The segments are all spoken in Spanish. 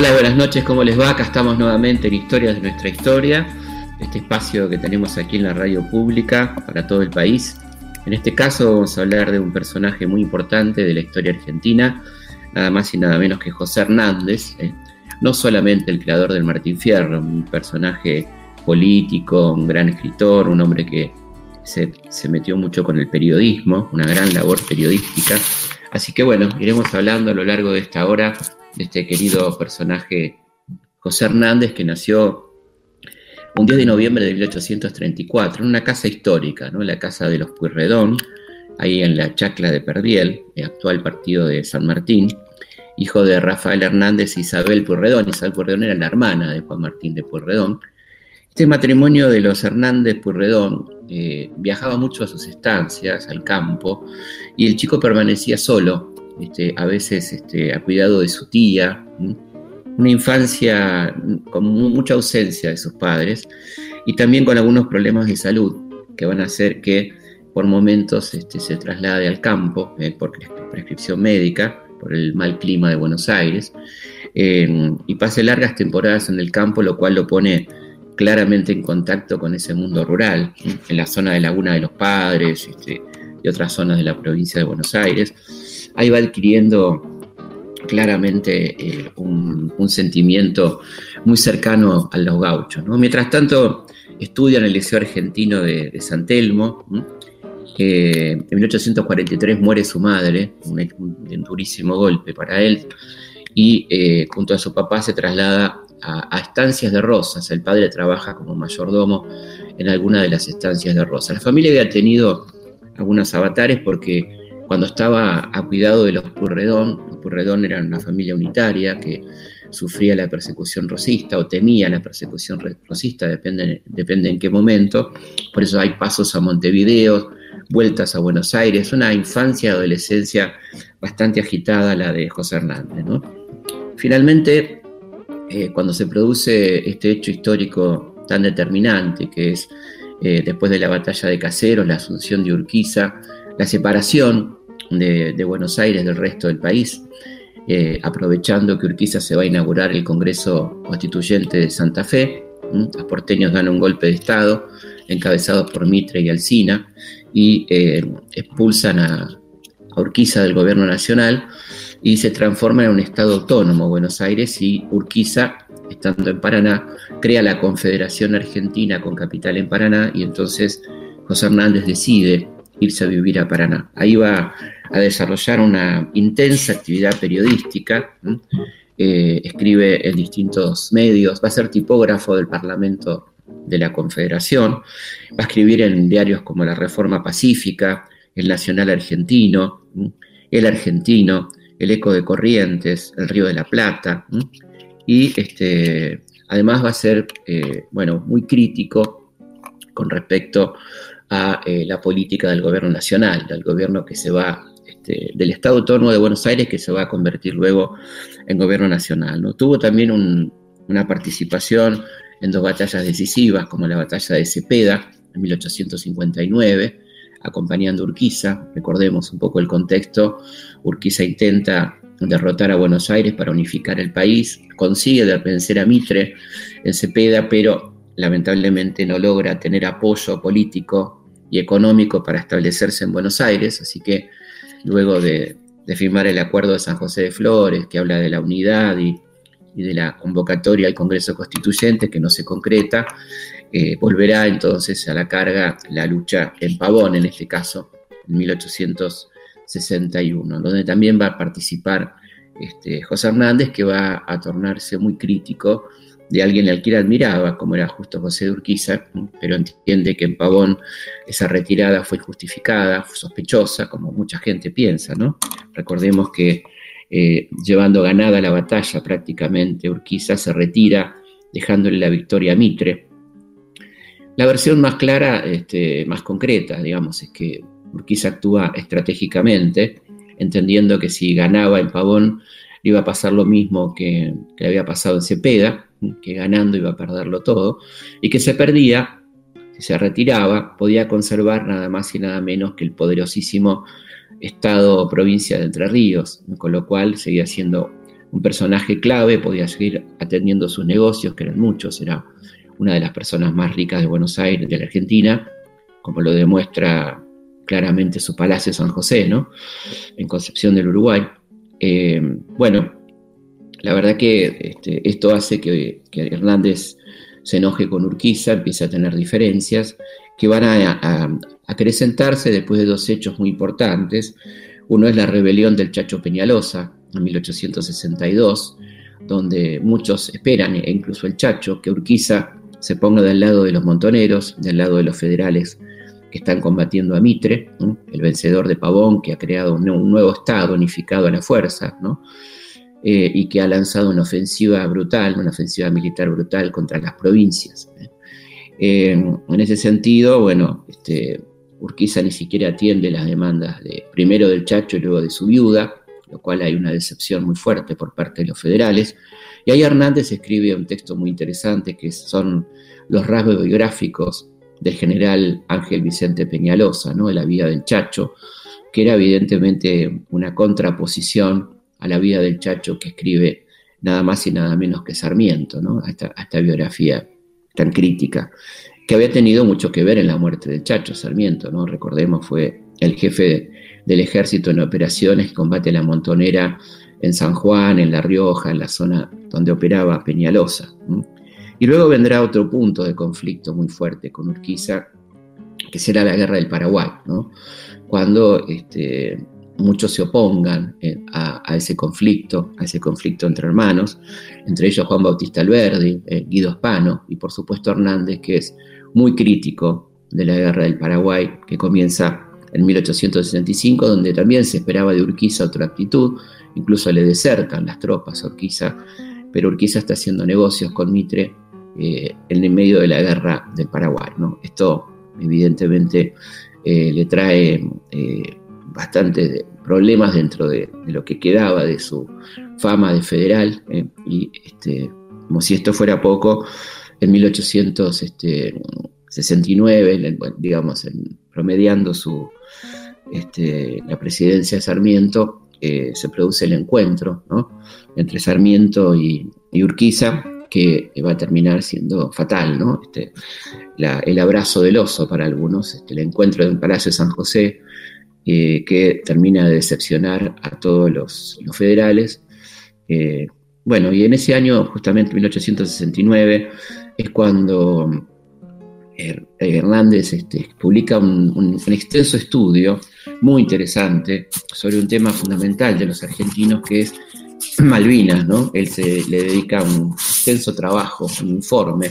Hola, buenas noches, ¿cómo les va? Acá estamos nuevamente en Historias de nuestra historia, este espacio que tenemos aquí en la radio pública para todo el país. En este caso vamos a hablar de un personaje muy importante de la historia argentina, nada más y nada menos que José Hernández, ¿eh? no solamente el creador del Martín Fierro, un personaje político, un gran escritor, un hombre que se, metió mucho con el periodismo, una gran labor periodística. Así que bueno, iremos hablando a lo largo de esta hora este querido personaje José Hernández, que nació un 10 de noviembre de 1834 en una casa histórica, ¿no? la casa de los Pueyrredón, ahí en la Chacla de Perdiel, el actual partido de San Martín, hijo de Rafael Hernández e Isabel Pueyrredón. Isabel Pueyrredón era la hermana de Juan Martín de Pueyrredón. Este matrimonio de los Hernández Pueyrredón eh, viajaba mucho a sus estancias, al campo, y el chico permanecía solo, este, a veces este, a cuidado de su tía, una infancia con mucha ausencia de sus padres y también con algunos problemas de salud que van a hacer que por momentos este, se traslade al campo eh, por prescripción médica, por el mal clima de Buenos Aires, em, y pase largas temporadas en el campo, lo cual lo pone claramente en contacto con ese mundo rural, en la zona de Laguna de los Padres este, y otras zonas de la provincia de Buenos Aires. Ahí va adquiriendo claramente eh, un, sentimiento muy cercano a los gauchos. Mientras tanto, estudia en el Liceo Argentino de, San Telmo. en 1843 muere su madre, un, durísimo golpe para él, y eh, junto a su papá se traslada a, estancias de Rosas. El padre trabaja como mayordomo en alguna de las estancias de Rosas. La familia había tenido algunos avatares porque cuando estaba a cuidado de los Purredón, los Purredón eran una familia unitaria que sufría la persecución rosista o temía la persecución rosista, depende, depende en qué momento. Por eso hay pasos a Montevideo, vueltas a Buenos Aires, una infancia y adolescencia bastante agitada la de José Hernández. Finalmente, eh, cuando se produce este hecho histórico tan determinante, que es eh, después de la batalla de Caseros, la asunción de Urquiza, la separación de, Buenos Aires del resto del país, eh, aprovechando que Urquiza se va a inaugurar el Congreso Constituyente de Santa Fe. Los porteños dan un golpe de Estado, encabezados por Mitre y Alcina, y eh, expulsan a, Urquiza del gobierno nacional y se transforma en un Estado autónomo Buenos Aires y Urquiza, estando en Paraná, crea la Confederación Argentina con capital en Paraná y entonces José Hernández decide irse a vivir a Paraná. Ahí va a desarrollar una intensa actividad periodística, eh, escribe en distintos medios, va a ser tipógrafo del Parlamento de la Confederación, va a escribir en diarios como La Reforma Pacífica, El Nacional Argentino, El Argentino, El Eco de Corrientes, El Río de la Plata, y este, además va a ser eh, bueno, muy crítico con respecto a eh, la política del gobierno nacional, del gobierno que se va, este, del Estado Autónomo de Buenos Aires que se va a convertir luego en gobierno nacional. ¿no? Tuvo también una participación en dos batallas decisivas, como la batalla de Cepeda en 1859, acompañando a Urquiza. Recordemos un poco el contexto. Urquiza intenta derrotar a Buenos Aires para unificar el país, consigue vencer a Mitre en Cepeda, pero lamentablemente no logra tener apoyo político y económico para establecerse en Buenos Aires, así que luego de, firmar el acuerdo de San José de Flores, que habla de la unidad y, de la convocatoria al Congreso Constituyente, que no se concreta, eh, volverá entonces a la carga la lucha en Pavón, en este caso, en 1861, donde también va a participar este, José Hernández, que va a tornarse muy crítico de alguien al que admiraba, como era justo José de Urquiza, pero entiende que en Pavón esa retirada fue injustificada, fue sospechosa, como mucha gente piensa, ¿no? Recordemos que eh, llevando ganada la batalla prácticamente, Urquiza se retira dejándole la victoria a Mitre. La versión más clara, este, más concreta, digamos, es que Urquiza actúa estratégicamente, entendiendo que si ganaba en Pavón iba a pasar lo mismo que, le había pasado en Cepeda, que ganando iba a perderlo todo, y que se perdía, si se retiraba, podía conservar nada más y nada menos que el poderosísimo Estado o provincia de Entre Ríos, con lo cual seguía siendo un personaje clave, podía seguir atendiendo sus negocios, que eran muchos, era una de las personas más ricas de Buenos Aires, de la Argentina, como lo demuestra claramente su Palacio San José, ¿no? En Concepción del Uruguay. Eh, bueno, la verdad que este, esto hace que, Hernández se enoje con Urquiza, empiece a tener diferencias que van a, acrecentarse después de dos hechos muy importantes. Uno es la rebelión del Chacho Peñalosa en 1862, donde muchos esperan, e incluso el Chacho, que Urquiza se ponga del lado de los montoneros, del lado de los federales que están combatiendo a Mitre, el vencedor de Pavón, que ha creado un, nuevo Estado unificado a la fuerza, eh, y que ha lanzado una ofensiva brutal, una ofensiva militar brutal contra las provincias. ¿eh? Eh, en ese sentido, bueno, este, Urquiza ni siquiera atiende las demandas de, primero del Chacho y luego de su viuda, lo cual hay una decepción muy fuerte por parte de los federales. Y ahí Hernández escribe un texto muy interesante que son los rasgos biográficos del general Ángel Vicente Peñalosa, ¿no? la vida del Chacho, que era evidentemente una contraposición a la vida del Chacho que escribe nada más y nada menos que Sarmiento, ¿no? a, esta, biografía tan crítica, que había tenido mucho que ver en la muerte del Chacho Sarmiento, ¿no? recordemos, fue el jefe del ejército en operaciones, combate la montonera en San Juan, en La Rioja, en la zona donde operaba Peñalosa. Y luego vendrá otro punto de conflicto muy fuerte con Urquiza, que será la guerra del Paraguay, cuando este, muchos se opongan eh, a, ese conflicto, a ese conflicto entre hermanos, entre ellos Juan Bautista Alberdi, eh, Guido Spano y por supuesto Hernández, que es muy crítico de la guerra del Paraguay, que comienza en 1865, donde también se esperaba de Urquiza otra actitud, incluso le desertan las tropas a Urquiza, pero Urquiza está haciendo negocios con Mitre eh, en el medio de la guerra del Paraguay. Esto evidentemente eh, le trae eh, bastantes problemas dentro de, lo que quedaba de su fama de federal, y este, como si esto fuera poco, en 1869, este, digamos, promediando su, este, la presidencia de Sarmiento, se produce el encuentro entre Sarmiento y, Urquiza, que va a terminar siendo fatal, ¿no? Este, el abrazo del oso para algunos, este, el encuentro en Palacio de San José, eh, que termina de decepcionar a todos los, federales. Eh, bueno, y en ese año, justamente 1869, es cuando Hernández este, publica un, extenso estudio muy interesante sobre un tema fundamental de los argentinos que es Malvinas, ¿no? Él se le dedica un extenso trabajo, un informe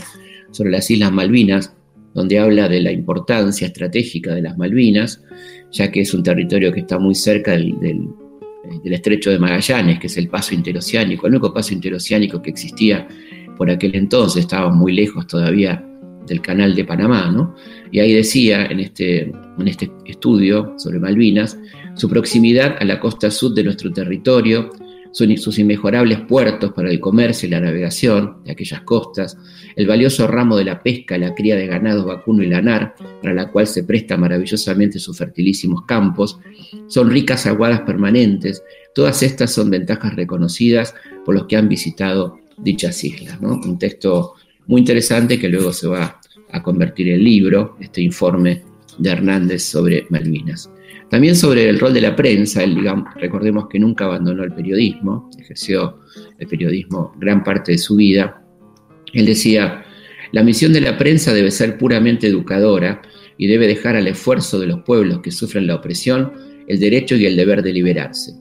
sobre las Islas Malvinas, donde habla de la importancia estratégica de las Malvinas, ya que es un territorio que está muy cerca del, del estrecho de Magallanes, que es el paso interoceánico, el único paso interoceánico que existía por aquel entonces, estaba muy lejos todavía del canal de Panamá, ¿no? Y ahí decía en este, en este estudio sobre Malvinas, su proximidad a la costa sur de nuestro territorio, sus inmejorables puertos para el comercio y la navegación de aquellas costas, el valioso ramo de la pesca, la cría de ganado vacuno y lanar, para la cual se presta maravillosamente sus fertilísimos campos, son ricas aguadas permanentes, todas estas son ventajas reconocidas por los que han visitado dichas islas. Un texto muy interesante que luego se va a convertir en libro, este informe de Hernández sobre Malvinas. También sobre el rol de la prensa, recordemos que nunca abandonó el periodismo, ejerció el periodismo gran parte de su vida. Él decía, la misión de la prensa debe ser puramente educadora y debe dejar al esfuerzo de los pueblos que sufren la opresión el derecho y el deber de liberarse.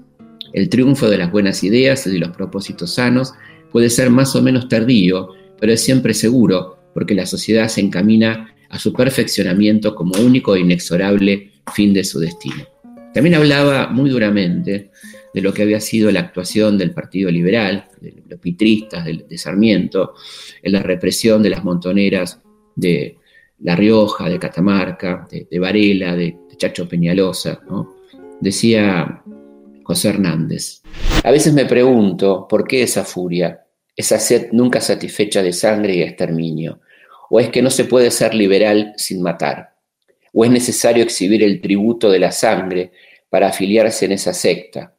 El triunfo de las buenas ideas y de los propósitos sanos puede ser más o menos tardío, pero es siempre seguro porque la sociedad se encamina a su perfeccionamiento como único e inexorable fin de su destino. También hablaba muy duramente de lo que había sido la actuación del Partido Liberal, de los pitristas, de, Sarmiento, en la represión de las montoneras de La Rioja, de Catamarca, de, Varela, de, Chacho Peñalosa. Decía José Hernández, a veces me pregunto por qué esa furia, esa sed nunca satisfecha de sangre y exterminio? ¿O es que no se puede ser liberal sin matar? ¿O es necesario exhibir el tributo de la sangre para afiliarse en esa secta?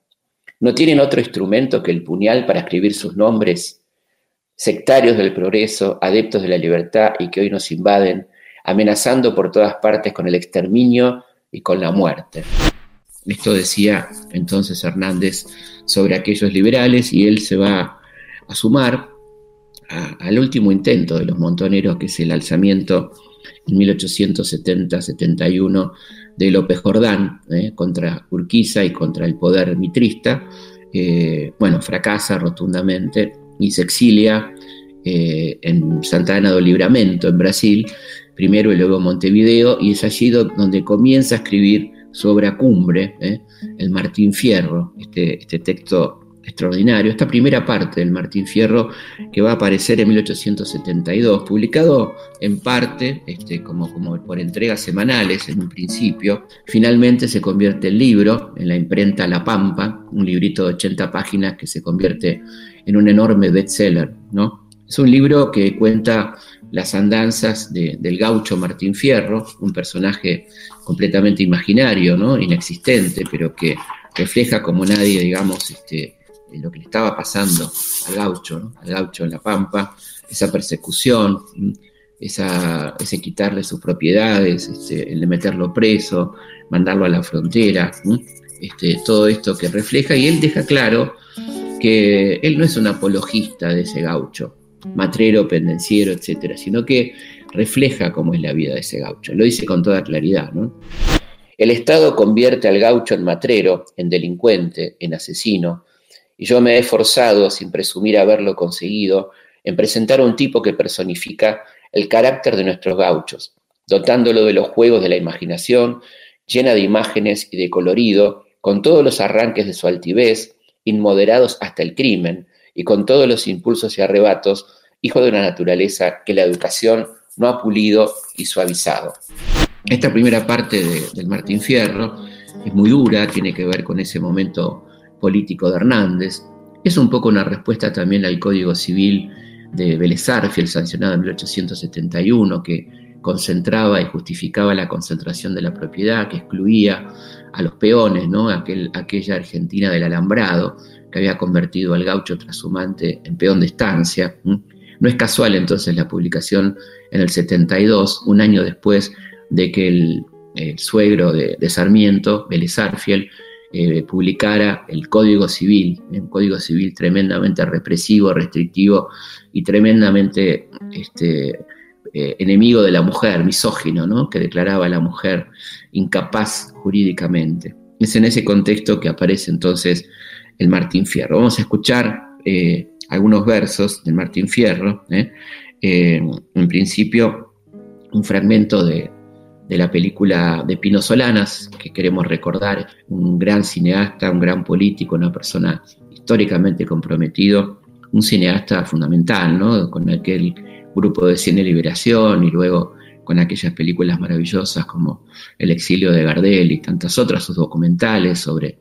no tienen otro instrumento que el puñal para escribir sus nombres, sectarios del progreso, adeptos de la libertad y que hoy nos invaden, amenazando por todas partes con el exterminio y con la muerte. Esto decía entonces Hernández sobre aquellos liberales y él se va a sumar al último intento de los montoneros, que es el alzamiento en 1870-71 de López Jordán ¿eh? contra Urquiza y contra el poder mitrista. Eh, bueno, fracasa rotundamente y se exilia eh, en Santa Ana do Libramento, en Brasil, primero y luego Montevideo, y es allí donde comienza a escribir su obra cumbre, el Martín Fierro, este, este texto extraordinario, esta primera parte del Martín Fierro que va a aparecer en 1872, publicado en parte este, como, por entregas semanales en un principio, finalmente se convierte en libro en la imprenta La Pampa, un librito de 80 páginas que se convierte en un enorme bestseller. ¿no? Es un libro que cuenta las andanzas del gaucho Martín Fierro, un personaje completamente imaginario, ¿no? inexistente, pero que refleja como nadie, digamos, este, lo que le estaba pasando al gaucho, al gaucho en la pampa, esa persecución, ese quitarle sus propiedades, este, el de meterlo preso, mandarlo a la frontera, este, todo esto que refleja, y él deja claro que él no es un apologista de ese gaucho, matrero, pendenciero, etcétera, sino que refleja cómo es la vida de ese gaucho. Lo dice con toda claridad, El Estado convierte al gaucho en matrero, en delincuente, en asesino, y yo me he esforzado, sin presumir haberlo conseguido, en presentar un tipo que personifica el carácter de nuestros gauchos, dotándolo de los juegos de la imaginación, llena de imágenes y de colorido, con todos los arranques de su altivez, inmoderados hasta el crimen, y con todos los impulsos y arrebatos, hijo de una naturaleza que la educación no ha pulido y suavizado. Esta primera parte del Martín Fierro es muy dura, tiene que ver con ese momento político de Hernández. Es un poco una respuesta también al Código Civil de Vélez sancionado en 1871, que concentraba y justificaba la concentración de la propiedad, que excluía a los peones, ¿no? Aquel, aquella Argentina del alambrado, que había convertido al gaucho trashumante en peón de estancia. No es casual entonces la publicación en el 72, un año después de que el, suegro de, Sarmiento, Vélez eh, publicara el Código Civil, un Código Civil tremendamente represivo, restrictivo y tremendamente este, eh, enemigo de la mujer, misógino, ¿no? que declaraba a la mujer incapaz jurídicamente. Es en ese contexto que aparece entonces el Martín Fierro. Vamos a escuchar eh, algunos versos del Martín Fierro. en principio, un fragmento de, de la película de Pino Solanas, que queremos recordar, un gran cineasta, un gran político, una persona históricamente comprometido, un cineasta fundamental, ¿no? Con aquel grupo de Cine Liberación y luego con aquellas películas maravillosas como El exilio de Gardel y tantas otras, sus documentales sobre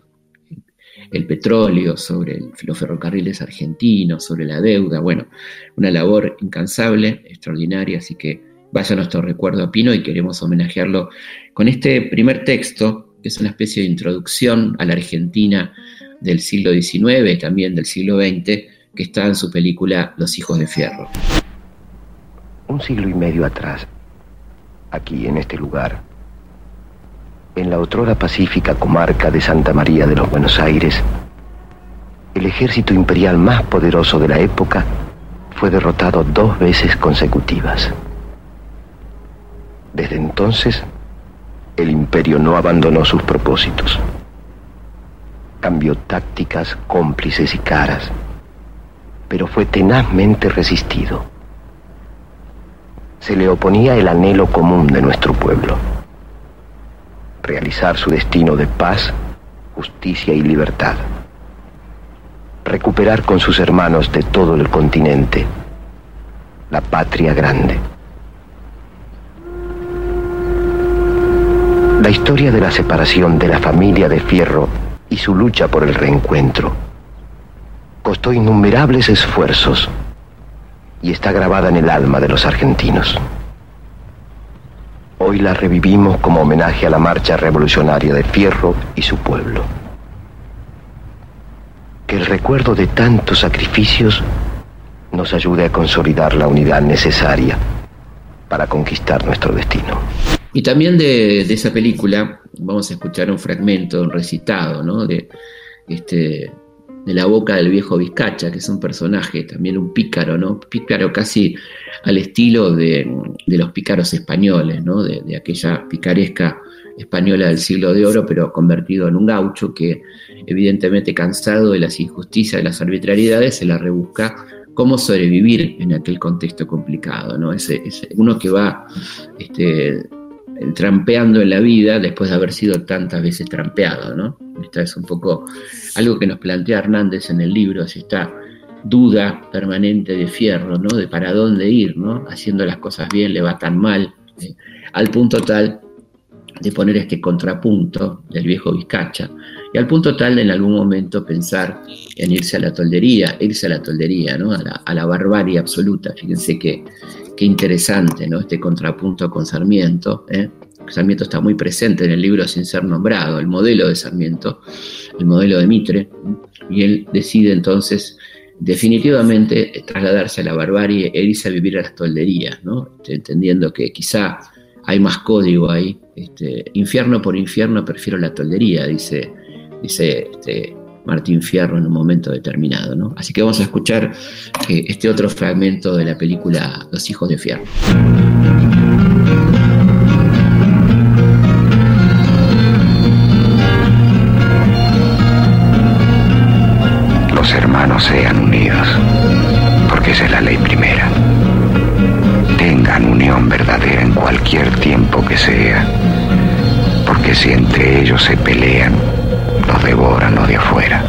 el petróleo, sobre los ferrocarriles argentinos, sobre la deuda, bueno, una labor incansable, extraordinaria, así que vaya nuestro recuerdo a Pino y queremos homenajearlo con este primer texto, que es una especie de introducción a la Argentina del siglo XIX, también del siglo XX, que está en su película Los Hijos de Fierro. Un siglo y medio atrás, aquí en este lugar, en la otrora pacífica comarca de Santa María de los Buenos Aires, el ejército imperial más poderoso de la época fue derrotado dos veces consecutivas. Desde entonces, el imperio no abandonó sus propósitos. Cambió tácticas cómplices y caras, pero fue tenazmente resistido. Se le oponía el anhelo común de nuestro pueblo, realizar su destino de paz, justicia y libertad, recuperar con sus hermanos de todo el continente la patria grande. La historia de la separación de la familia de Fierro y su lucha por el reencuentro costó innumerables esfuerzos y está grabada en el alma de los argentinos. Hoy la revivimos como homenaje a la marcha revolucionaria de Fierro y su pueblo. Que el recuerdo de tantos sacrificios nos ayude a consolidar la unidad necesaria para conquistar nuestro destino. Y también de, esa película vamos a escuchar un fragmento, un recitado, ¿no? De, este, de la boca del viejo Vizcacha, que es un personaje, también un pícaro, ¿no? Pícaro casi al estilo de, los pícaros españoles, ¿no? De, aquella picaresca española del siglo de oro, pero convertido en un gaucho que, evidentemente cansado de las injusticias, de las arbitrariedades, se la rebusca cómo sobrevivir en aquel contexto complicado, ¿no? Ese, uno que va este, trampeando en la vida después de haber sido tantas veces trampeado, ¿no? Esta es un poco algo que nos plantea Hernández en el libro, es esta duda permanente de fierro, ¿no? De para dónde ir, ¿no? Haciendo las cosas bien le va tan mal, al punto tal de poner este contrapunto del viejo Vizcacha, y al punto tal de en algún momento pensar en irse a la toldería, irse a la toldería, ¿no? a, la, barbarie absoluta. Fíjense que, qué interesante ¿no? este contrapunto con Sarmiento. ¿eh? Sarmiento está muy presente en el libro sin ser nombrado, el modelo de Sarmiento, el modelo de Mitre, y él decide entonces definitivamente trasladarse a la barbarie e irse a vivir a las tolderías, ¿no? entendiendo que quizá hay más código ahí. Este, infierno por infierno prefiero la toldería, dice dice este, Martín Fierro en un momento determinado. ¿no? Así que vamos a escuchar eh, este otro fragmento de la película Los hijos de Fierro. Los hermanos sean unidos, porque esa es la ley primera. Tengan unión verdadera en cualquier tiempo que sea, porque si entre ellos se pelean, los devoran los de afuera.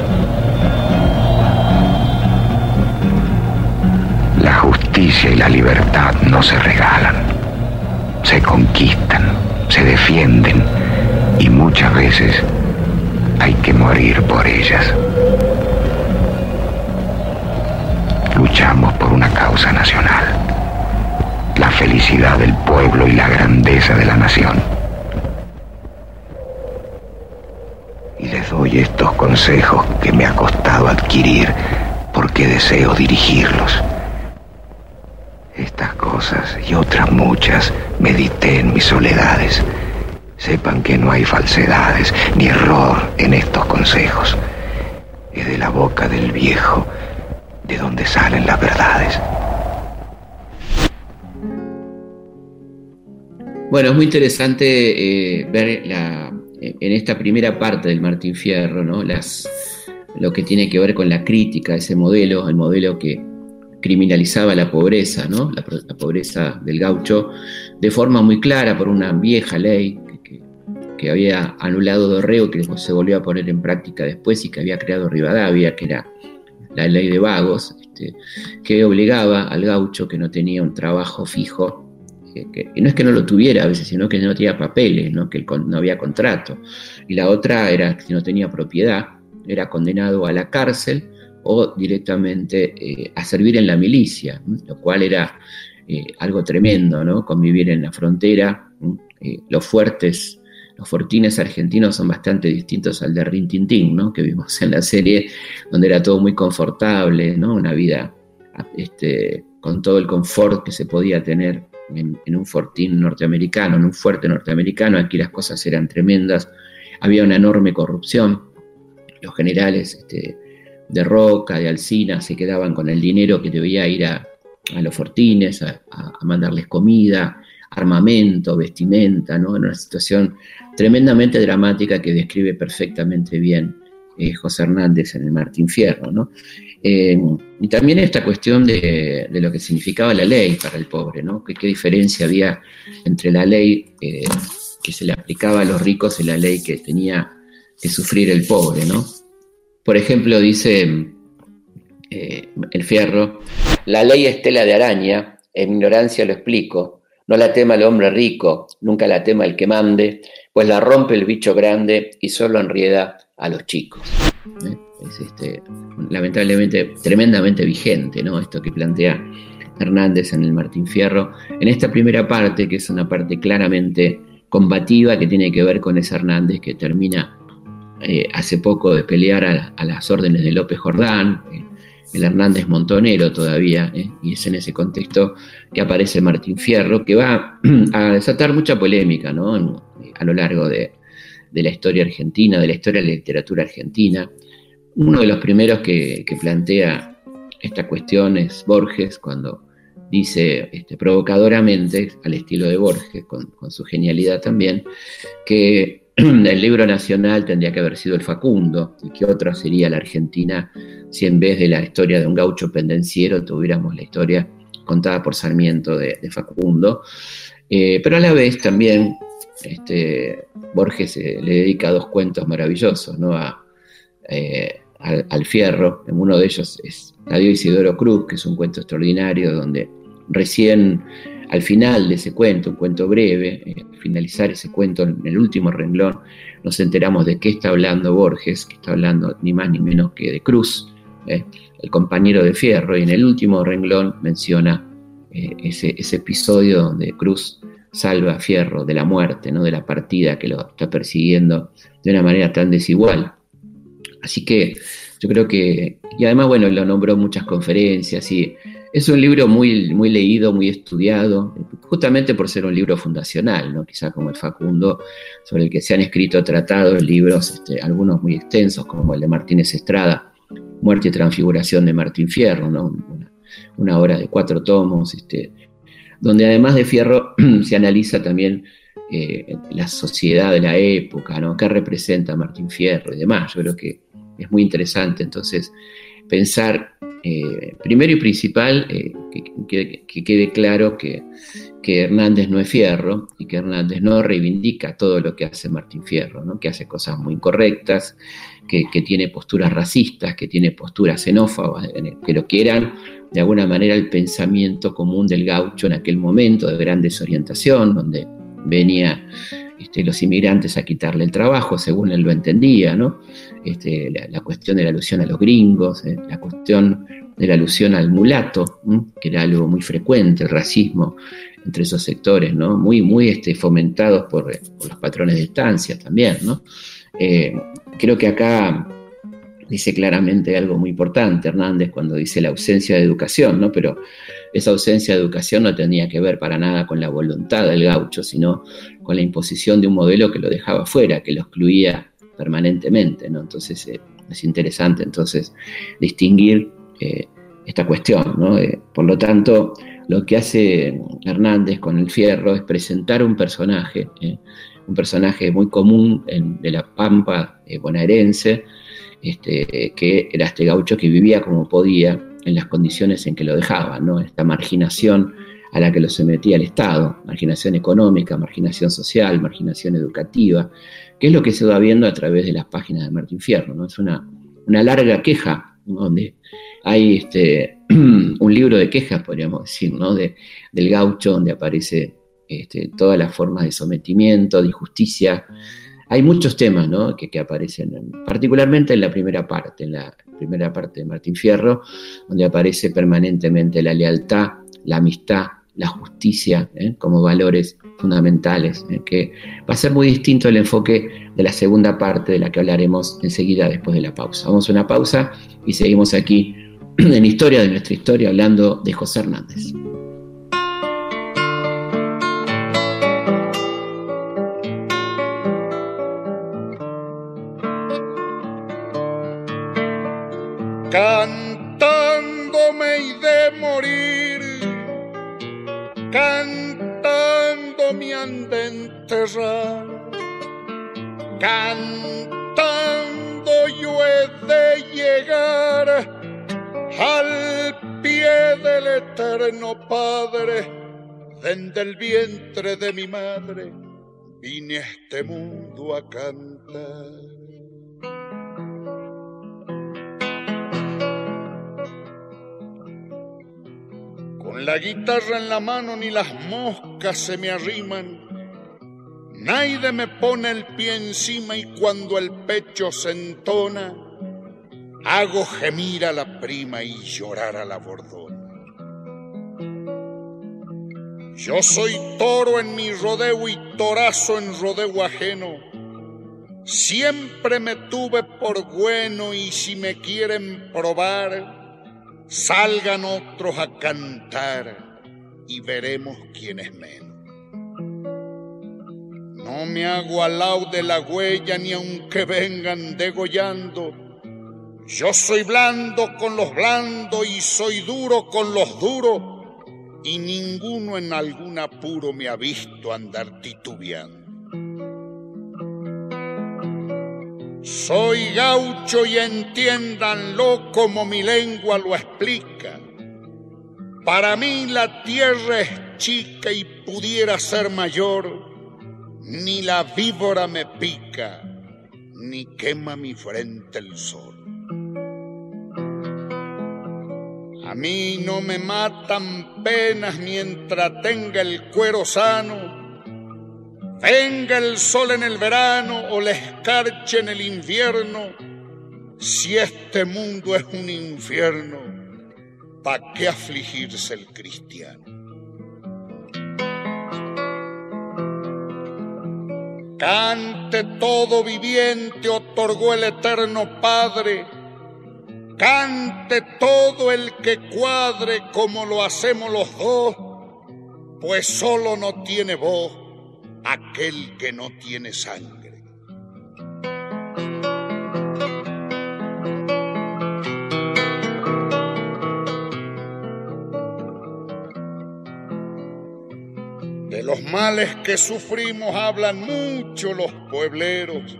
La justicia y la libertad no se regalan, se conquistan, se defienden y muchas veces hay que morir por ellas. Luchamos por una causa nacional, la felicidad del pueblo y la grandeza de la nación. y les doy estos consejos que me ha costado adquirir porque deseo dirigirlos. Estas cosas y otras muchas medité en mis soledades. Sepan que no hay falsedades ni error en estos consejos. Es de la boca del viejo de donde salen las verdades. Bueno, es muy interesante eh, ver la, en esta primera parte del Martín Fierro, ¿no? Las, lo que tiene que ver con la crítica, ese modelo, el modelo que criminalizaba la pobreza, ¿no? la, pobreza del gaucho, de forma muy clara por una vieja ley que, había anulado Dorrego, que se volvió a poner en práctica después y que había creado Rivadavia, que era la ley de vagos, este, que obligaba al gaucho que no tenía un trabajo fijo que, no es que no lo tuviera a veces, sino que no tenía papeles, ¿no? que no había contrato. Y la otra era que no tenía propiedad, era condenado a la cárcel o directamente eh, a servir en la milicia, lo cual era eh, algo tremendo, ¿no? Convivir en la frontera. Eh, los fuertes, los fortines argentinos son bastante distintos al de Rintintín, ¿no? Que vimos en la serie, donde era todo muy confortable, ¿no? Una vida este, con todo el confort que se podía tener en, un fortín norteamericano, en un fuerte norteamericano, aquí las cosas eran tremendas, había una enorme corrupción, los generales este, de Roca, de Alcina, se quedaban con el dinero que debía ir a, los fortines, a, mandarles comida, armamento, vestimenta, ¿no? en una situación tremendamente dramática que describe perfectamente bien eh, José Hernández en el Martín Fierro. ¿no? Eh, y también esta cuestión de, lo que significaba la ley para el pobre, ¿no? ¿Qué, diferencia había entre la ley eh, que se le aplicaba a los ricos y la ley que tenía que sufrir el pobre, ¿no? Por ejemplo, dice eh, el fierro, la ley es tela de araña, en ignorancia lo explico, no la tema el hombre rico, nunca la tema el que mande, pues la rompe el bicho grande y solo enrieda a los chicos es este, lamentablemente tremendamente vigente, ¿no? Esto que plantea Hernández en el Martín Fierro, en esta primera parte, que es una parte claramente combativa, que tiene que ver con ese Hernández que termina eh, hace poco de pelear a, las órdenes de López Jordán, eh, el Hernández Montonero todavía, y es en ese contexto que aparece Martín Fierro, que va a desatar mucha polémica ¿no? a lo largo de, la historia argentina, de la historia de la literatura argentina. Uno de los primeros que, plantea esta cuestión es Borges, cuando dice este, provocadoramente, al estilo de Borges, con, su genialidad también, que el libro nacional tendría que haber sido el Facundo y que otra sería la Argentina si en vez de la historia de un gaucho pendenciero tuviéramos la historia contada por Sarmiento de, Facundo. Eh, pero a la vez también este, Borges le dedica dos cuentos maravillosos ¿no? Eh, al, fierro. Uno de ellos es Adiós Isidoro Cruz, que es un cuento extraordinario donde recién al final de ese cuento, un cuento breve, eh, al finalizar ese cuento en el último renglón, nos enteramos de qué está hablando Borges, que está hablando ni más ni menos que de Cruz, eh, el compañero de Fierro, y en el último renglón menciona eh, ese, episodio donde Cruz salva a Fierro de la muerte, ¿no? de la partida que lo está persiguiendo de una manera tan desigual. Así que yo creo que, y además, bueno, lo nombró muchas conferencias y es un libro muy, muy leído, muy estudiado, justamente por ser un libro fundacional, ¿no? quizá como el Facundo, sobre el que se han escrito tratados, libros, este, algunos muy extensos, como el de Martínez Estrada, Muerte y Transfiguración de Martín Fierro, ¿no? una, obra de cuatro tomos, este, donde además de Fierro se analiza también eh, la sociedad de la época, ¿no? qué representa Martín Fierro y demás. Yo creo que es muy interesante entonces pensar eh, primero y principal, eh, que, quede claro que, Hernández no es fierro y que Hernández no reivindica todo lo que hace Martín Fierro, ¿no? que hace cosas muy incorrectas, que, tiene posturas racistas, que tiene posturas xenófobas, que lo que eran de alguna manera el pensamiento común del gaucho en aquel momento de gran desorientación, donde venía este, los inmigrantes a quitarle el trabajo, según él lo entendía, ¿no? Este, la, cuestión de la alusión a los gringos, eh, la cuestión de la alusión al mulato, que era algo muy frecuente, el racismo entre esos sectores, ¿no? muy, este, fomentados por, los patrones de estancia también. ¿no? Eh, creo que acá dice claramente algo muy importante Hernández cuando dice la ausencia de educación, ¿no? pero esa ausencia de educación no tenía que ver para nada con la voluntad del gaucho, sino con la imposición de un modelo que lo dejaba fuera, que lo excluía permanentemente. ¿no? Entonces eh, es interesante entonces distinguir eh, esta cuestión. ¿no? Eh, por lo tanto, lo que hace Hernández con el fierro es presentar un personaje, un personaje muy común de la pampa bonaerense, este, que era este gaucho que vivía como podía en las condiciones en que lo dejaban, ¿no? esta marginación a la que lo sometía el Estado, marginación económica, marginación social, marginación educativa, que es lo que se va viendo a través de las páginas de Martín Fierro. ¿no? Es una, una larga queja, donde hay este, un libro de quejas, podríamos decir, ¿no? de, del gaucho, donde aparece este, todas las formas de sometimiento, de injusticia, hay muchos temas ¿no? que, aparecen, particularmente en la primera parte, en la primera parte de Martín Fierro, donde aparece permanentemente la lealtad, la amistad, la justicia ¿eh? como valores fundamentales, ¿eh? que va a ser muy distinto el enfoque de la segunda parte de la que hablaremos enseguida después de la pausa. Vamos a una pausa y seguimos aquí en Historia de nuestra historia hablando de José Hernández. Vine a este mundo a cantar. Con la guitarra en la mano ni las moscas se me arriman. Naide me pone el pie encima y cuando el pecho se entona, hago gemir a la prima y llorar a la bordona. Yo soy toro en mi rodeo y torazo en rodeo ajeno. Siempre me tuve por bueno y si me quieren probar, salgan otros a cantar y veremos quién es menos. No me hago al lado de la huella ni aunque vengan degollando. Yo soy blando con los blandos y soy duro con los duros y ninguno en algún apuro me ha visto andar titubeando. Soy gaucho y entiéndanlo como mi lengua lo explica. Para mí la tierra es chica y pudiera ser mayor, ni la víbora me pica, ni quema mi frente el sol. A mí no me matan penas mientras tenga el cuero sano Venga el sol en el verano o la escarcha en el invierno, si este mundo es un infierno, ¿para qué afligirse el cristiano? Cante todo viviente, otorgó el eterno Padre. Cante todo el que cuadre como lo hacemos los dos, pues solo no tiene voz aquel que no tiene sangre. De los males que sufrimos hablan mucho los puebleros,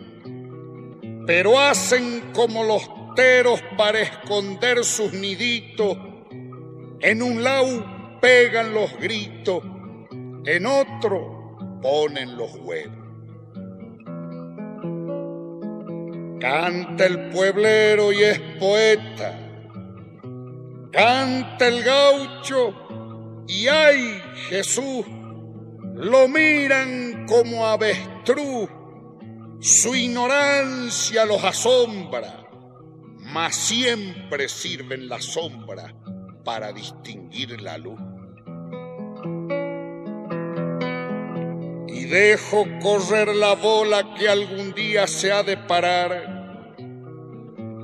pero hacen como los para esconder sus niditos. En un lau pegan los gritos, en otro ponen los huevos. Canta el pueblero y es poeta. Canta el gaucho y ay Jesús, lo miran como avestruz. Su ignorancia los asombra, mas siempre sirven la sombra para distinguir la luz. dejo correr la bola que algún día se ha de parar.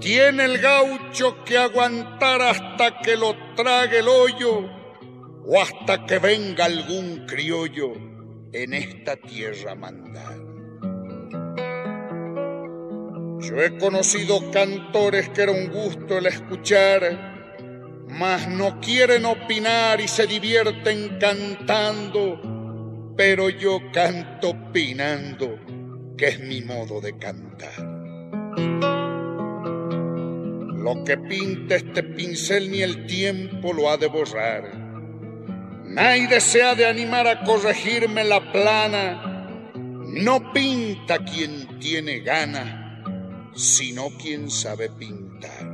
Tiene el gaucho que aguantar hasta que lo trague el hoyo o hasta que venga algún criollo en esta tierra mandar. Yo he conocido cantores que era un gusto el escuchar, mas no quieren opinar y se divierten cantando pero yo canto pinando, que es mi modo de cantar. Lo que pinta este pincel ni el tiempo lo ha de borrar. Nadie desea de animar a corregirme la plana. No pinta quien tiene gana, sino quien sabe pintar.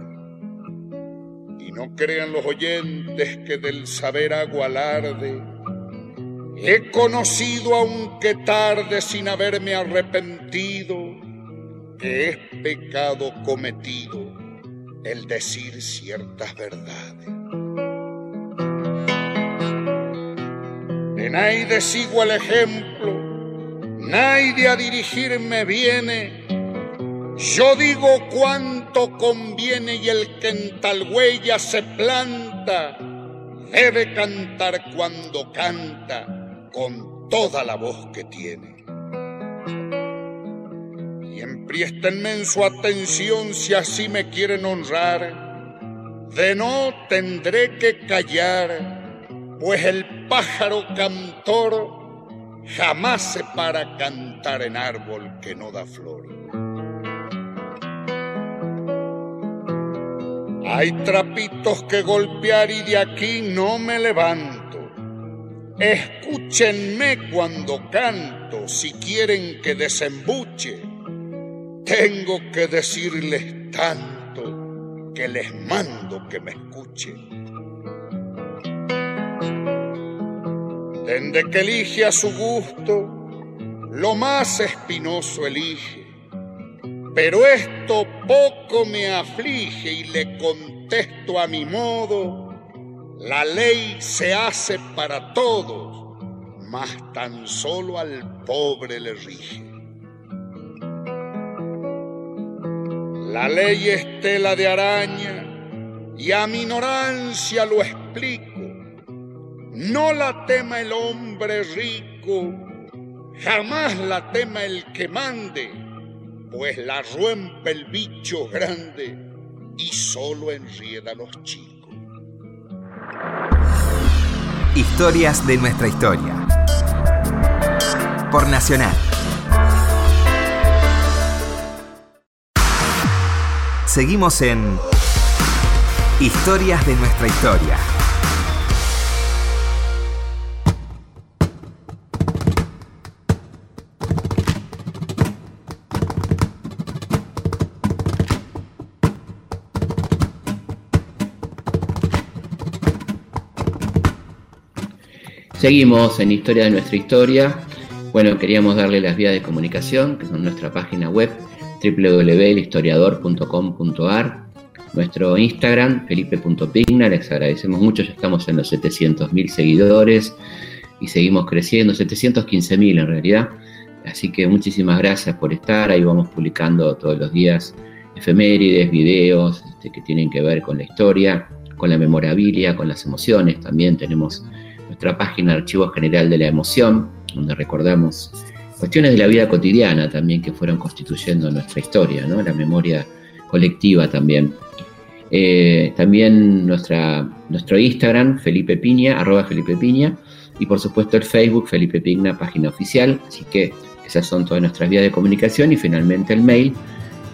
Y no crean los oyentes que del saber hago alarde He conocido, aunque tarde, sin haberme arrepentido, que es pecado cometido el decir ciertas verdades. De nadie sigo el ejemplo, nadie a dirigirme viene. Yo digo cuánto conviene y el que en tal huella se planta debe cantar cuando canta con toda la voz que tiene. Y empriéstenme en su atención si así me quieren honrar, de no tendré que callar, pues el pájaro cantor jamás se para cantar en árbol que no da flor. Hay trapitos que golpear y de aquí no me levanto Escúchenme cuando canto, si quieren que desembuche. Tengo que decirles tanto que les mando que me escuchen. Desde que elige a su gusto, lo más espinoso elige. Pero esto poco me aflige y le contesto a mi modo la ley se hace para todos, mas tan solo al pobre le rige. La ley es tela de araña y a mi ignorancia lo explico. No la tema el hombre rico, jamás la tema el que mande, pues la rompe el bicho grande y solo enrieda a los chicos. Historias de nuestra historia. Por Nacional. Seguimos en Historias de nuestra historia. Seguimos en Historia de nuestra historia. Bueno, queríamos darle las vías de comunicación, que son nuestra página web www.historiador.com.ar, nuestro Instagram, felipe.pigna, les agradecemos mucho, ya estamos en los 700.000 seguidores y seguimos creciendo, 715.000 en realidad, así que muchísimas gracias por estar, ahí vamos publicando todos los días efemérides, videos este, que tienen que ver con la historia, con la memorabilia, con las emociones, también tenemos nuestra página Archivo General de la Emoción, donde recordamos cuestiones de la vida cotidiana también que fueron constituyendo nuestra historia, la memoria colectiva también. Eh, también nuestra, nuestro Instagram, Felipe Piña, arroba Felipe Piña, y por supuesto el Facebook, Felipe Pigna, página oficial. Así que esas son todas nuestras vías de comunicación y finalmente el mail,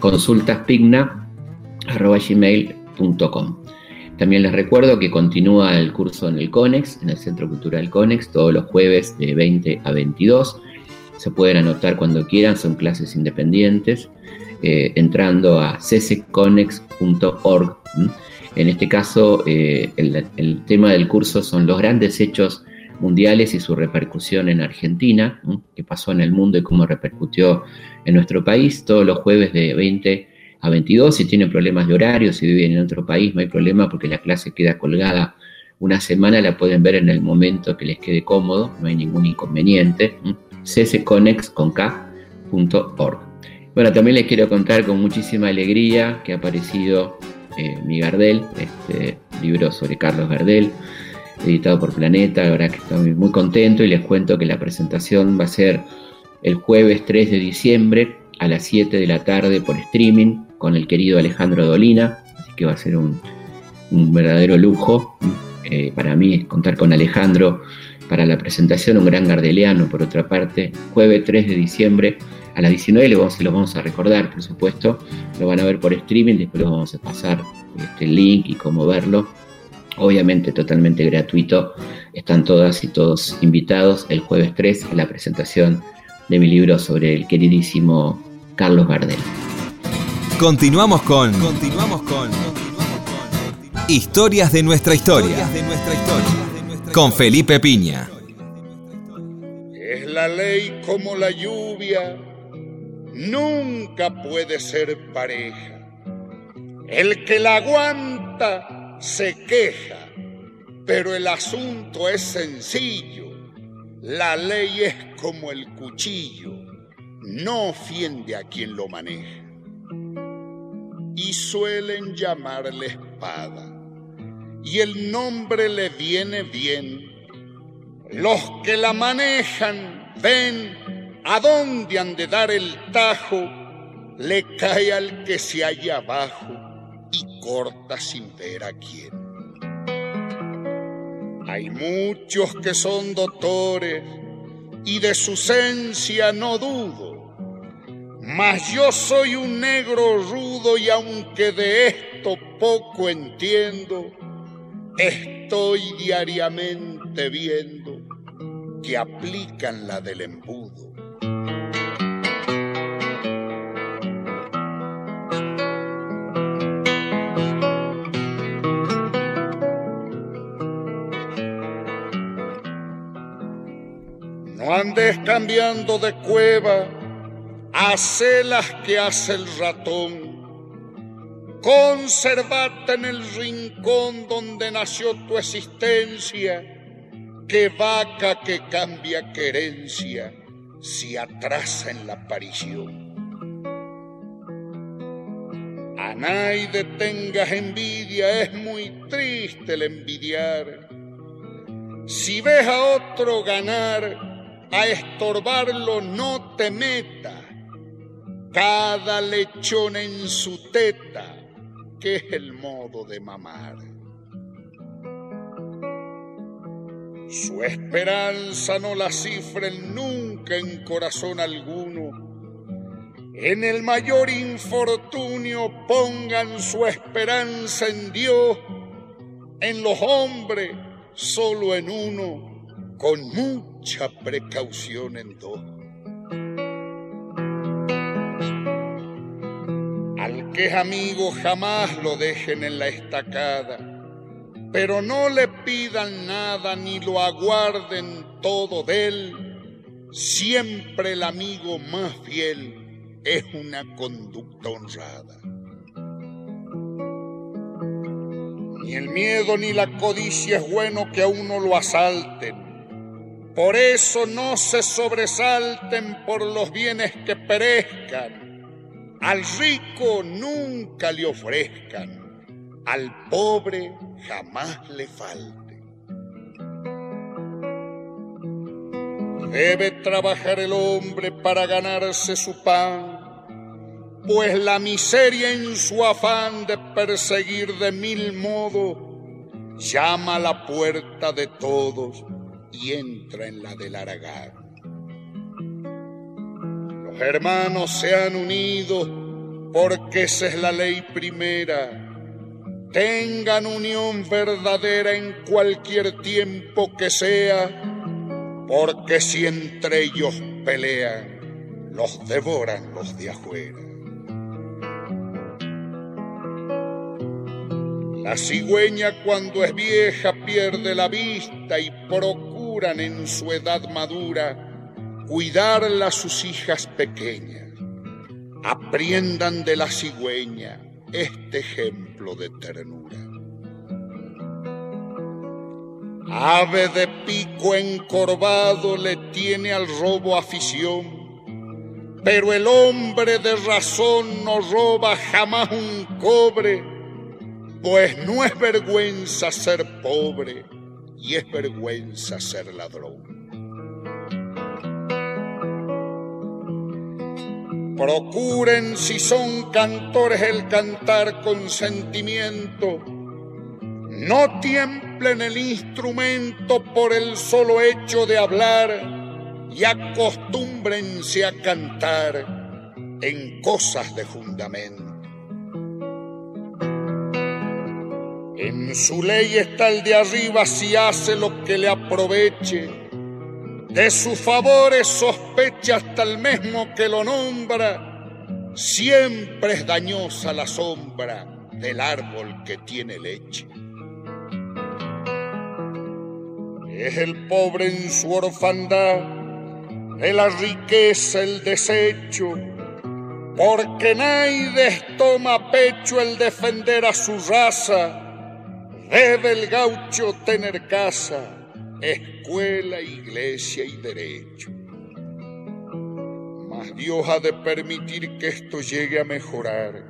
consultaspigna.gmail.com. También les recuerdo que continúa el curso en el CONEX, en el Centro Cultural CONEX, todos los jueves de 20 a 22. Se pueden anotar cuando quieran, son clases independientes, eh, entrando a ccconex.org. En este caso, eh, el, tema del curso son los grandes hechos mundiales y su repercusión en Argentina, qué pasó en el mundo y cómo repercutió en nuestro país, todos los jueves de 20 a 22. Si tienen problemas de horario, si viven en otro país, no hay problema porque la clase queda colgada una semana, la pueden ver en el momento que les quede cómodo, no hay ningún inconveniente. ccconex.org. Bueno, también les quiero contar con muchísima alegría que ha aparecido eh, mi Gardel, este libro sobre Carlos Gardel, editado por Planeta. La verdad que estoy muy contento y les cuento que la presentación va a ser el jueves 3 de diciembre a las 7 de la tarde por streaming con el querido Alejandro Dolina, así que va a ser un, verdadero lujo eh, para mí contar con Alejandro para la presentación, un gran gardeliano por otra parte, jueves 3 de diciembre a las 19 lo vamos, se lo vamos a recordar, por supuesto, lo van a ver por streaming, después vamos a pasar este link y cómo verlo. Obviamente totalmente gratuito, están todas y todos invitados el jueves 3 a la presentación de mi libro sobre el queridísimo Carlos Gardel. Continuamos con. Continuamos con. Historias de nuestra historia. de nuestra historia. Con Felipe Piña. Es la ley como la lluvia. Nunca puede ser pareja. El que la aguanta se queja. Pero el asunto es sencillo. La ley es como el cuchillo. No ofiende a quien lo maneja y suelen llamarle espada. Y el nombre le viene bien. Los que la manejan ven a dónde han de dar el tajo, le cae al que se halla abajo y corta sin ver a quién. Hay muchos que son doctores y de su esencia no dudo mas yo soy un negro rudo y aunque de esto poco entiendo, estoy diariamente viendo que aplican la del embudo. No andes cambiando de cueva Hace las que hace el ratón. Conservate en el rincón donde nació tu existencia, que vaca que cambia querencia se atrasa en la aparición. A nadie tengas envidia, es muy triste el envidiar. Si ves a otro ganar, a estorbarlo no te meta. Cada lechón en su teta, que es el modo de mamar. Su esperanza no la cifren nunca en corazón alguno. En el mayor infortunio pongan su esperanza en Dios, en los hombres solo en uno, con mucha precaución en dos. Que es amigo jamás lo dejen en la estacada pero no le pidan nada ni lo aguarden todo de él. Siempre el amigo más fiel es una conducta honrada. Ni el miedo ni la codicia es bueno que a uno lo asalten. Por eso no se sobresalten por los bienes que perezcan. Al rico nunca le ofrezcan, al pobre jamás le falte. Debe trabajar el hombre para ganarse su pan, pues la miseria en su afán de perseguir de mil modos llama a la puerta de todos y entra en la del Aragán. Hermanos se han unido porque esa es la ley primera tengan unión verdadera en cualquier tiempo que sea, porque si entre ellos pelean, los devoran los de afuera. La cigüeña cuando es vieja pierde la vista y procuran en su edad madura cuidarla sus hijas pequeñas. Aprendan de la cigüeña este ejemplo de ternura. Ave de pico encorvado le tiene al robo afición, pero el hombre de razón no roba jamás un cobre, pues no es vergüenza ser pobre y es vergüenza ser ladrón. Procuren si son cantores el cantar con sentimiento. No tiemblen el instrumento por el solo hecho de hablar y acostúmbrense a cantar en cosas de fundamento. En su ley está el de arriba si hace lo que le aproveche de sus favores sospecha hasta el mismo que lo nombra, siempre es dañosa la sombra del árbol que tiene leche. Es el pobre en su orfandad, de la riqueza el desecho, porque nadie toma pecho el defender a su raza, debe el gaucho tener casa escuela, iglesia y derecho. Mas Dios ha de permitir que esto llegue a mejorar,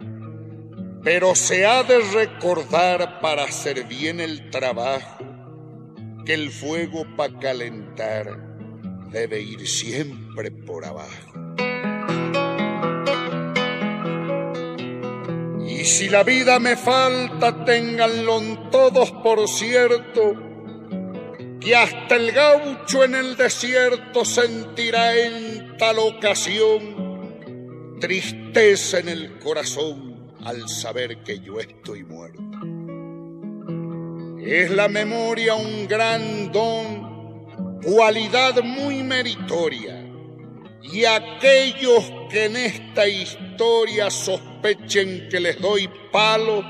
pero se ha de recordar para hacer bien el trabajo que el fuego para calentar debe ir siempre por abajo. Y si la vida me falta, ténganlo todos por cierto, que hasta el gaucho en el desierto sentirá en tal ocasión tristeza en el corazón al saber que yo estoy muerto. Es la memoria un gran don, cualidad muy meritoria, y aquellos que en esta historia sospechen que les doy palo,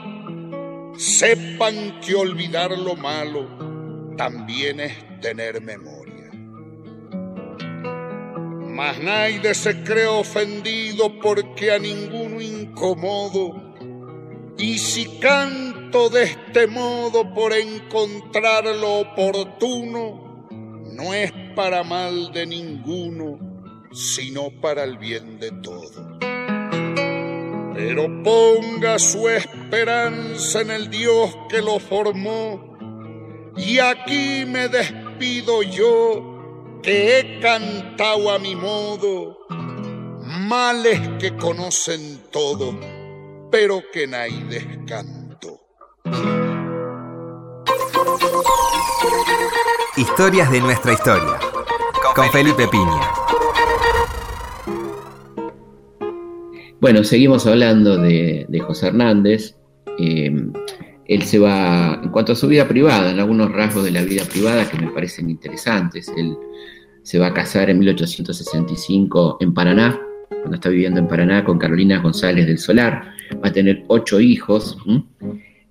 sepan que olvidar lo malo también es tener memoria. Mas nadie se cree ofendido porque a ninguno incomodo. Y si canto de este modo por encontrar lo oportuno, no es para mal de ninguno, sino para el bien de todo. pero ponga su esperanza en el Dios que lo formó. Y aquí me despido yo, que he cantado a mi modo, males que conocen todo, pero que nadie descanto. Historias de nuestra historia, con Felipe Piña. Bueno, seguimos hablando de, José Hernández. Eh, él se va, en cuanto a su vida privada, en algunos rasgos de la vida privada que me parecen interesantes. Él se va a casar en 1865 en Paraná, cuando está viviendo en Paraná con Carolina González del Solar. Va a tener ocho hijos.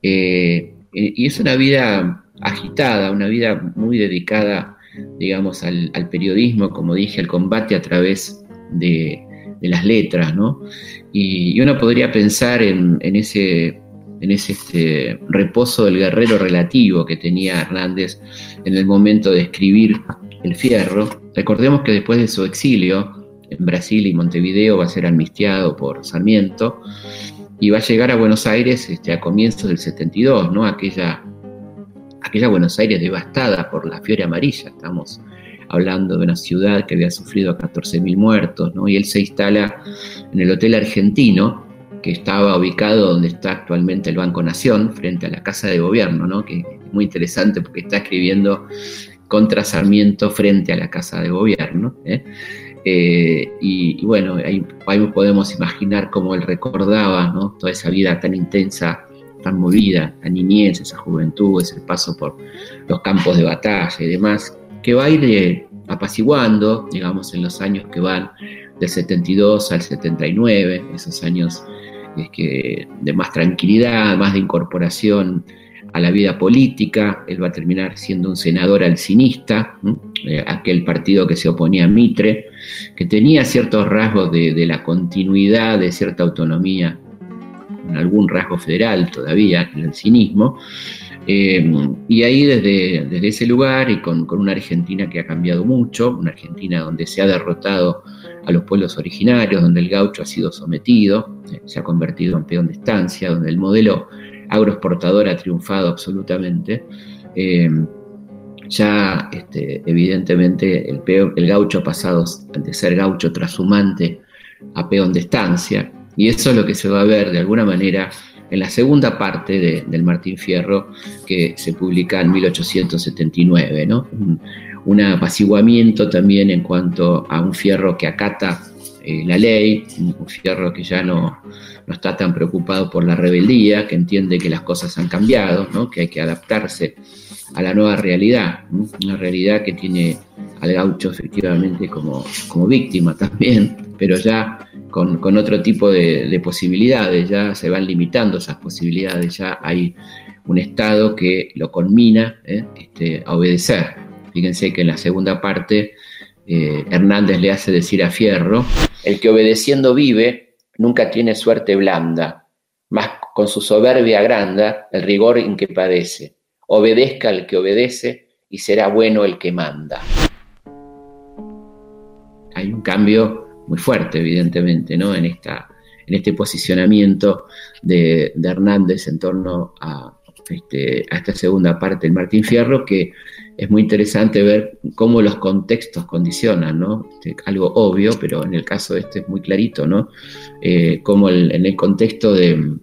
Eh, y es una vida agitada, una vida muy dedicada, digamos, al, periodismo, como dije, al combate a través de, las letras, ¿no? Y, uno podría pensar en, ese, en ese este, reposo del guerrero relativo que tenía Hernández en el momento de escribir El Fierro. Recordemos que después de su exilio en Brasil y Montevideo va a ser amnistiado por Sarmiento y va a llegar a Buenos Aires este, a comienzos del 72, ¿no? Aquella, aquella Buenos Aires devastada por la fiebre amarilla, estamos hablando de una ciudad que había sufrido 14.000 muertos, ¿no? y él se instala en el Hotel Argentino, que estaba ubicado donde está actualmente el Banco Nación, frente a la Casa de Gobierno, ¿no? que es muy interesante porque está escribiendo contra Sarmiento frente a la Casa de Gobierno. ¿eh? Eh, y, bueno, ahí, podemos imaginar cómo él recordaba ¿no? toda esa vida tan intensa, tan movida, la niñez, esa juventud, ese paso por los campos de batalla y demás, que va a ir eh, apaciguando, digamos, en los años que van del 72 al 79, esos años que, de más tranquilidad, más de incorporación a la vida política. Él va a terminar siendo un senador alcinista, eh, aquel partido que se oponía a Mitre, que tenía ciertos rasgos de, la continuidad, de cierta autonomía, en algún rasgo federal todavía, en el cinismo. Eh, y ahí desde, desde, ese lugar y con, una Argentina que ha cambiado mucho, una Argentina donde se ha derrotado a los pueblos originarios, donde el gaucho ha sido sometido, eh, se ha convertido en peón de estancia, donde el modelo agroexportador ha triunfado absolutamente, eh, ya este, evidentemente el, el gaucho ha pasado de ser gaucho trashumante a peón de estancia, y eso es lo que se va a ver de alguna manera en la segunda parte del Martín Fierro que se publica en 1879, ¿no? Un, apaciguamiento también en cuanto a un fierro que acata eh, la ley, un fierro que ya no, no, está tan preocupado por la rebeldía, que entiende que las cosas han cambiado, ¿no? que hay que adaptarse a la nueva realidad, una realidad que tiene al gaucho efectivamente como, como víctima también, pero ya con, otro tipo de, posibilidades, ya se van limitando esas posibilidades, ya hay un Estado que lo conmina ¿eh? este, a obedecer. Fíjense que en la segunda parte eh, Hernández le hace decir a Fierro, el que obedeciendo vive nunca tiene suerte blanda, mas con su soberbia agranda el rigor en que padece. Obedezca al que obedece y será bueno el que manda. Hay un cambio muy fuerte, evidentemente, ¿no? en, esta, en este posicionamiento de, Hernández en torno a, este, a esta segunda parte del Martín Fierro, que es muy interesante ver cómo los contextos condicionan, ¿no? Este, algo obvio, pero en el caso de este es muy clarito, ¿no? Eh, cómo en el contexto de,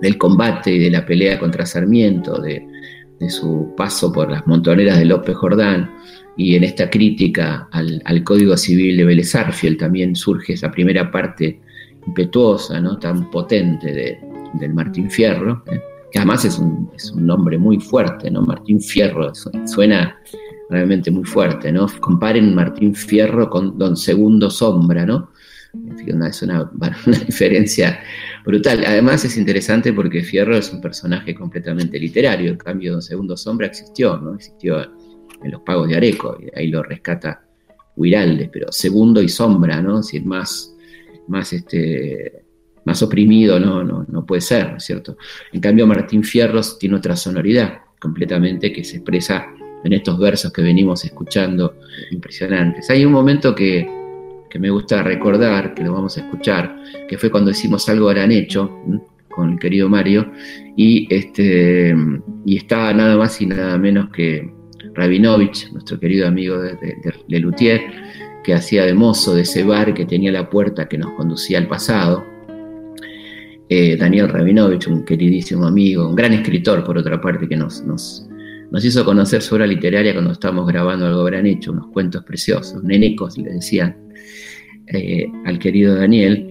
del combate y de la pelea contra Sarmiento, de, su paso por las montoneras de López Jordán, y en esta crítica al, Código Civil de Vélez también surge esa primera parte impetuosa, ¿no? tan potente de, del Martín Fierro, ¿eh? Que además es un, es un, nombre muy fuerte, ¿no? Martín Fierro suena realmente muy fuerte, ¿no? Comparen Martín Fierro con Don Segundo Sombra, ¿no? Es una, una, diferencia brutal. Además es interesante porque Fierro es un personaje completamente literario, en cambio Don Segundo Sombra existió, ¿no? Existió en los pagos de Areco, y ahí lo rescata Huiraldes, pero segundo y sombra, ¿no? Es decir, más, más, este, más oprimido no, no, no puede ser, ¿no es cierto? En cambio, Martín Fierros tiene otra sonoridad completamente que se expresa en estos versos que venimos escuchando impresionantes. Hay un momento que, que me gusta recordar, que lo vamos a escuchar, que fue cuando hicimos algo harán hecho con el querido Mario, y, este, y está nada más y nada menos que Rabinovich, nuestro querido amigo de, de, que hacía de mozo de ese bar que tenía la puerta que nos conducía al pasado. Eh, Daniel Rabinovich, un queridísimo amigo, un gran escritor por otra parte, que nos, nos, nos hizo conocer su obra literaria cuando estábamos grabando algo habrán hecho, unos cuentos preciosos, nenecos, le decían eh, al querido Daniel.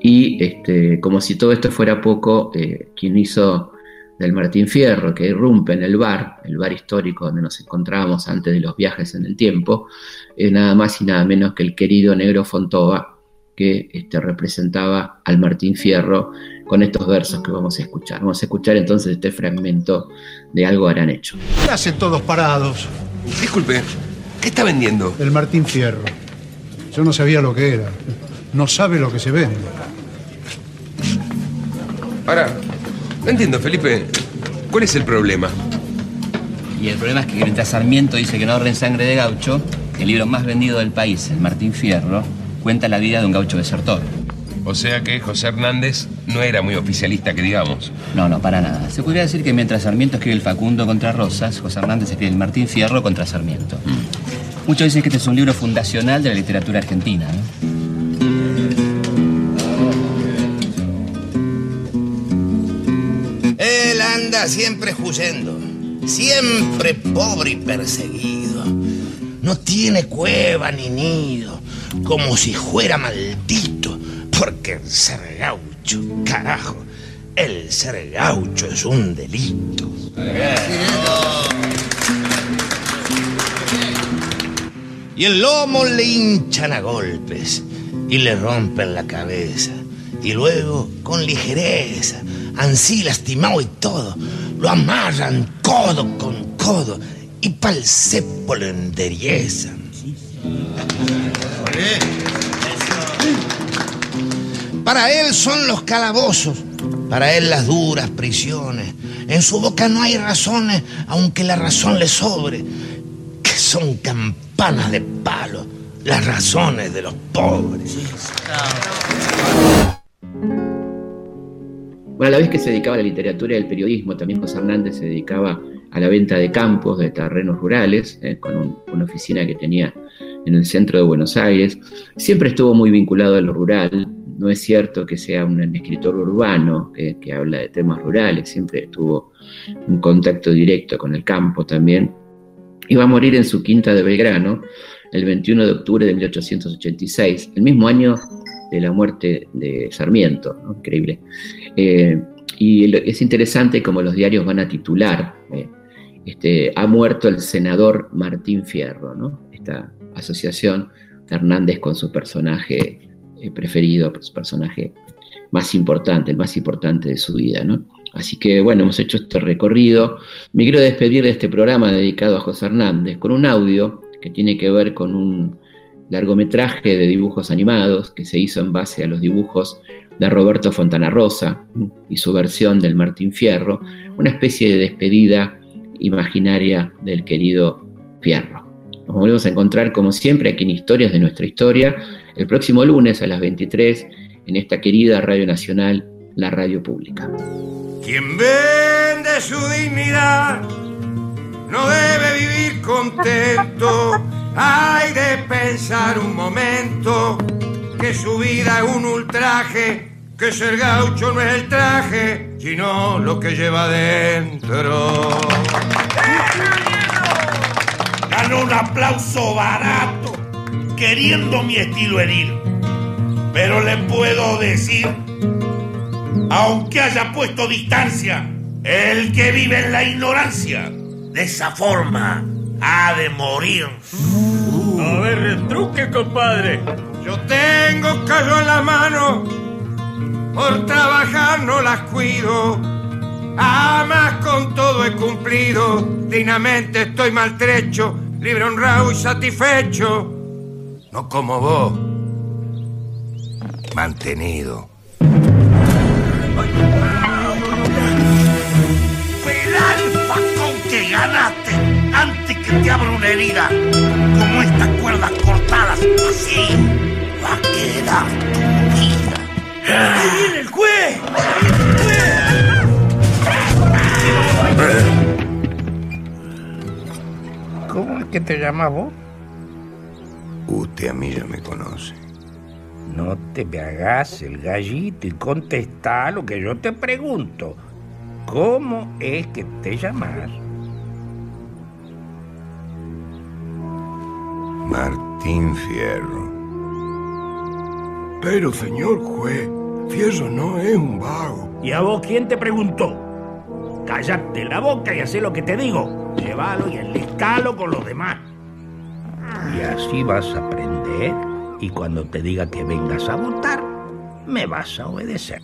Y este, como si todo esto fuera poco, eh, quien hizo del Martín Fierro, que irrumpe en el bar, el bar histórico donde nos encontrábamos antes de los viajes en el tiempo, nada más y nada menos que el querido Negro Fontova, que este, representaba al Martín Fierro con estos versos que vamos a escuchar. Vamos a escuchar entonces este fragmento de Algo harán hecho. ¿Qué hacen todos parados? Disculpe, ¿qué está vendiendo? El Martín Fierro. Yo no sabía lo que era. No sabe lo que se vende. Ahora, no entiendo, Felipe. ¿Cuál es el problema? Y el problema es que mientras Sarmiento dice que no ahorren sangre de gaucho, el libro más vendido del país, el Martín Fierro, cuenta la vida de un gaucho desertor. O sea que José Hernández no era muy oficialista, que digamos. No, no, para nada. Se podría decir que mientras Sarmiento escribe el Facundo contra Rosas, José Hernández escribe el Martín Fierro contra Sarmiento. Mm. Muchos dicen que este es un libro fundacional de la literatura argentina. siempre huyendo, siempre pobre y perseguido. No tiene cueva ni nido, como si fuera maldito, porque el ser gaucho, carajo, el ser gaucho es un delito. Y el lomo le hinchan a golpes y le rompen la cabeza. Y luego, con ligereza, ansí lastimado y todo, lo amarran codo con codo y pa'l cepo lo enderezan. Para él son los calabozos, para él las duras prisiones. En su boca no hay razones, aunque la razón le sobre, que son campanas de palo, las razones de los pobres. Bueno, a la vez que se dedicaba a la literatura y al periodismo, también José Hernández se dedicaba a la venta de campos, de terrenos rurales, eh, con una oficina que tenía en el centro de Buenos Aires. Siempre estuvo muy vinculado a lo rural. No es cierto que sea un escritor urbano que, habla de temas rurales, siempre tuvo un contacto directo con el campo también. Iba a morir en su quinta de Belgrano el 21 de octubre de 1886, el mismo año de la muerte de Sarmiento, increíble. Eh, y es interesante como los diarios van a titular, eh, este, ha muerto el senador Martín Fierro, ¿no? esta asociación de Hernández con su personaje preferido, su personaje más importante, el más importante de su vida. ¿no? Así que bueno, hemos hecho este recorrido. Me quiero despedir de este programa dedicado a José Hernández con un audio que tiene que ver con un largometraje de dibujos animados que se hizo en base a los dibujos de Roberto Fontana Rosa y su versión del Martín Fierro, una especie de despedida imaginaria del querido Fierro. Nos volvemos a encontrar como siempre aquí en Historias de nuestra historia el próximo lunes a las 23 en esta querida Radio Nacional, la radio pública. Quien vende su dignidad no debe vivir contento hay de pensar un momento que su vida es un ultraje, que ser gaucho no es el traje, sino lo que lleva dentro. Ganó un aplauso barato, queriendo mi estilo herir. Pero le puedo decir, aunque haya puesto distancia, el que vive en la ignorancia, de esa forma ha de morir. a ver, truque, compadre. Yo tengo callo en la mano, por trabajar no las cuido. Amas con todo he cumplido, dignamente estoy maltrecho, libre, honrado y satisfecho. No como vos, mantenido. con que ganaste! antes que te abra una herida, como estas cuerdas cortadas, así. va a quedar tu vida. ¡Ahí viene el juez! ¿Cómo es que te llamas vos? Usted a mí ya me conoce. No te me hagas el gallito y contesta lo que yo te pregunto. ¿Cómo es que te llamas? Martín Fierro. Pero, señor juez, Fierro no es un vago. ¿Y a vos quién te preguntó? Cállate la boca y haz lo que te digo. Llévalo y enlistalo con los demás. Y así vas a aprender. Y cuando te diga que vengas a votar, me vas a obedecer.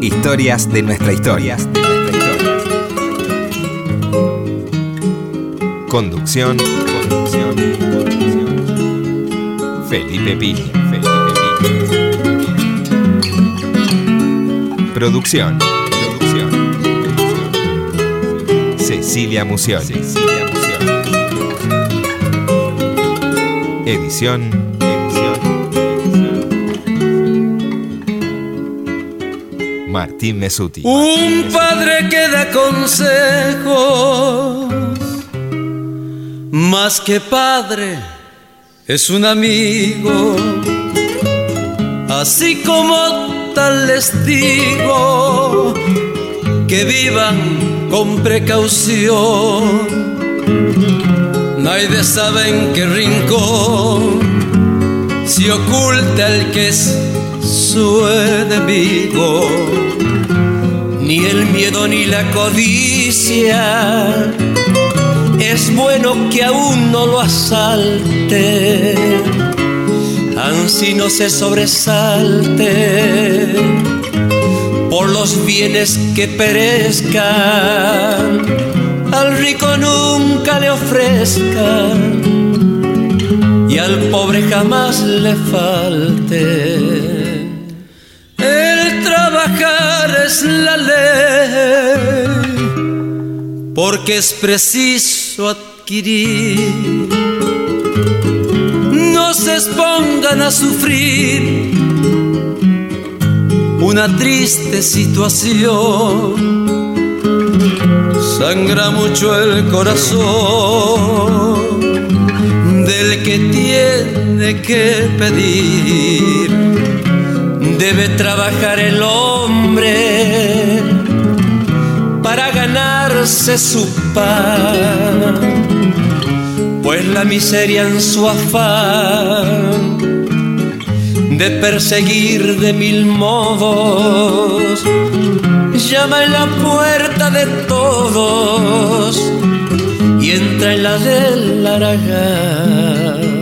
Historias de nuestra historia. Conducción. Conducción. Pini. Felipe Pini. Producción. Producción. Cecilia. Cecilia Mucioli. Edición. Martín Mesuti. Un padre que da consejos, más que padre, es un amigo. Así como tal les digo, que vivan con precaución. Nadie sabe en qué rincón se oculta el que es su enemigo, ni el miedo ni la codicia. Es bueno que aún no lo asalte, ansí no se sobresalte los bienes que perezcan, al rico nunca le ofrezcan y al pobre jamás le falte trabajar es la ley, porque es preciso adquirir. No se expongan a sufrir una triste situación. Sangra mucho el corazón del que tiene que pedir debe trabajar el hombre para ganarse su pan, pues la miseria en su afán de perseguir de mil modos llama en la puerta de todos y entra en la del Aragán.